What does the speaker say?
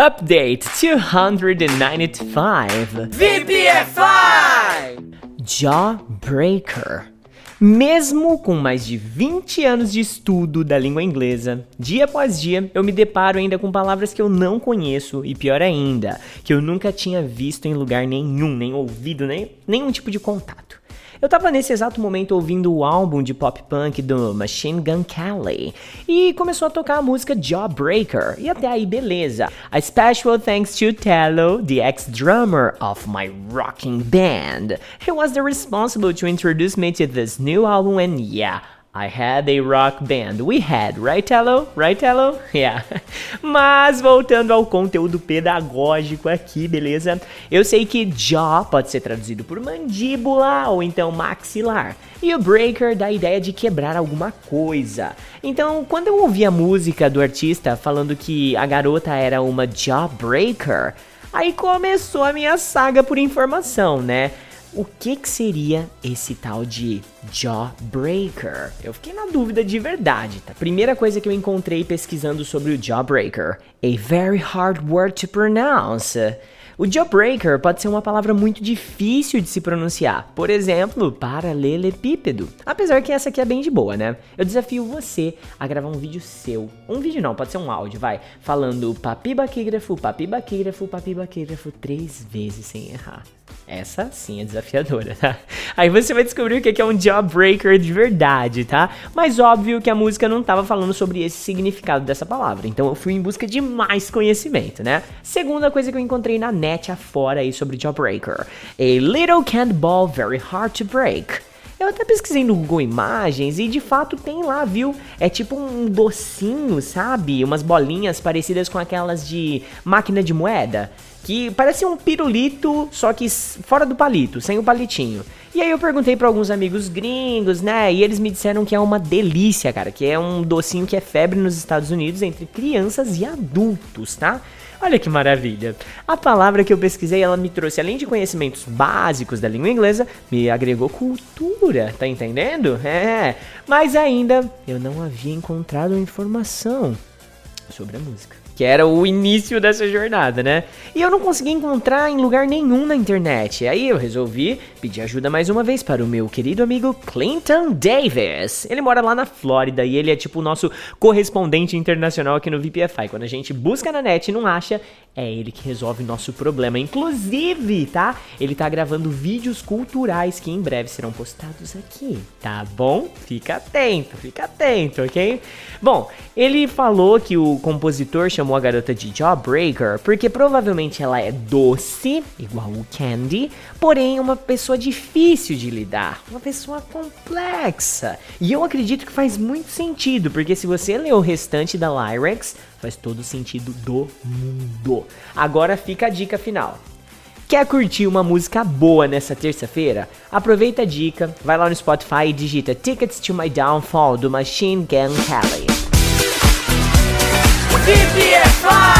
Update 295 VPFI! Jawbreaker. Mesmo com mais de 20 anos de estudo da língua inglesa, dia após dia eu me deparo ainda com palavras que eu não conheço e pior ainda, que eu nunca tinha visto em lugar nenhum, nem ouvido, nem nenhum tipo de contato. Eu tava nesse exato momento ouvindo o álbum de pop punk do Machine Gun Kelly e começou a tocar a música Jawbreaker. E até aí, beleza. A special thanks to Tello, the ex-drummer of my rocking band. He was the responsible to introduce me to this new album and yeah, I had a rock band. We had, right, Tello? Right, Tello? Yeah. Mas voltando ao conteúdo pedagógico aqui, beleza? Eu sei que jaw pode ser traduzido por mandíbula ou então maxilar. E o breaker dá a ideia de quebrar alguma coisa. Então, quando eu ouvi a música do artista falando que a garota era uma jawbreaker, aí começou a minha saga por informação, né? O que, que seria esse tal de jawbreaker? Eu fiquei na dúvida de verdade, tá? Primeira coisa que eu encontrei pesquisando sobre o jawbreaker: a very hard word to pronounce. O jawbreaker pode ser uma palavra muito difícil de se pronunciar. Por exemplo, paralelepípedo. Apesar que essa aqui é bem de boa, né? Eu desafio você a gravar um vídeo seu. Um vídeo não, pode ser um áudio, vai. Falando papibaquígrafo, papibaquígrafo, papibaquígrafo três vezes sem errar. Essa sim é desafiadora, tá? Aí você vai descobrir o que é um jawbreaker de verdade, tá? Mas óbvio que a música não estava falando sobre esse significado dessa palavra, então eu fui em busca de mais conhecimento, né? Segunda coisa que eu encontrei na net afora aí sobre jawbreaker: A little candy ball very hard to break. Eu até pesquisei no Google Imagens e de fato tem lá, viu? É tipo um docinho, sabe? Umas bolinhas parecidas com aquelas de máquina de moeda que parece um pirulito, só que fora do palito, sem o palitinho. E aí eu perguntei para alguns amigos gringos, né? E eles me disseram que é uma delícia, cara, que é um docinho que é febre nos Estados Unidos entre crianças e adultos, tá? Olha que maravilha. A palavra que eu pesquisei, ela me trouxe além de conhecimentos básicos da língua inglesa, me agregou cultura, tá entendendo? É. Mas ainda eu não havia encontrado informação sobre a música que era o início dessa jornada, né? E eu não consegui encontrar em lugar nenhum na internet. Aí eu resolvi pedir ajuda mais uma vez para o meu querido amigo Clinton Davis. Ele mora lá na Flórida e ele é tipo o nosso correspondente internacional aqui no VPFI. Quando a gente busca na net e não acha, é ele que resolve nosso problema. Inclusive, tá? Ele tá gravando vídeos culturais que em breve serão postados aqui, tá bom? Fica atento, fica atento, ok? Bom, ele falou que o compositor chamou chamou a garota de Jawbreaker porque provavelmente ela é doce, igual o Candy, porém uma pessoa difícil de lidar, uma pessoa complexa. E eu acredito que faz muito sentido, porque se você ler o restante da Lyrex, faz todo sentido do mundo. Agora fica a dica final. Quer curtir uma música boa nessa terça-feira? Aproveita a dica, vai lá no Spotify e digita Tickets to My Downfall do Machine Gun Kelly. fire.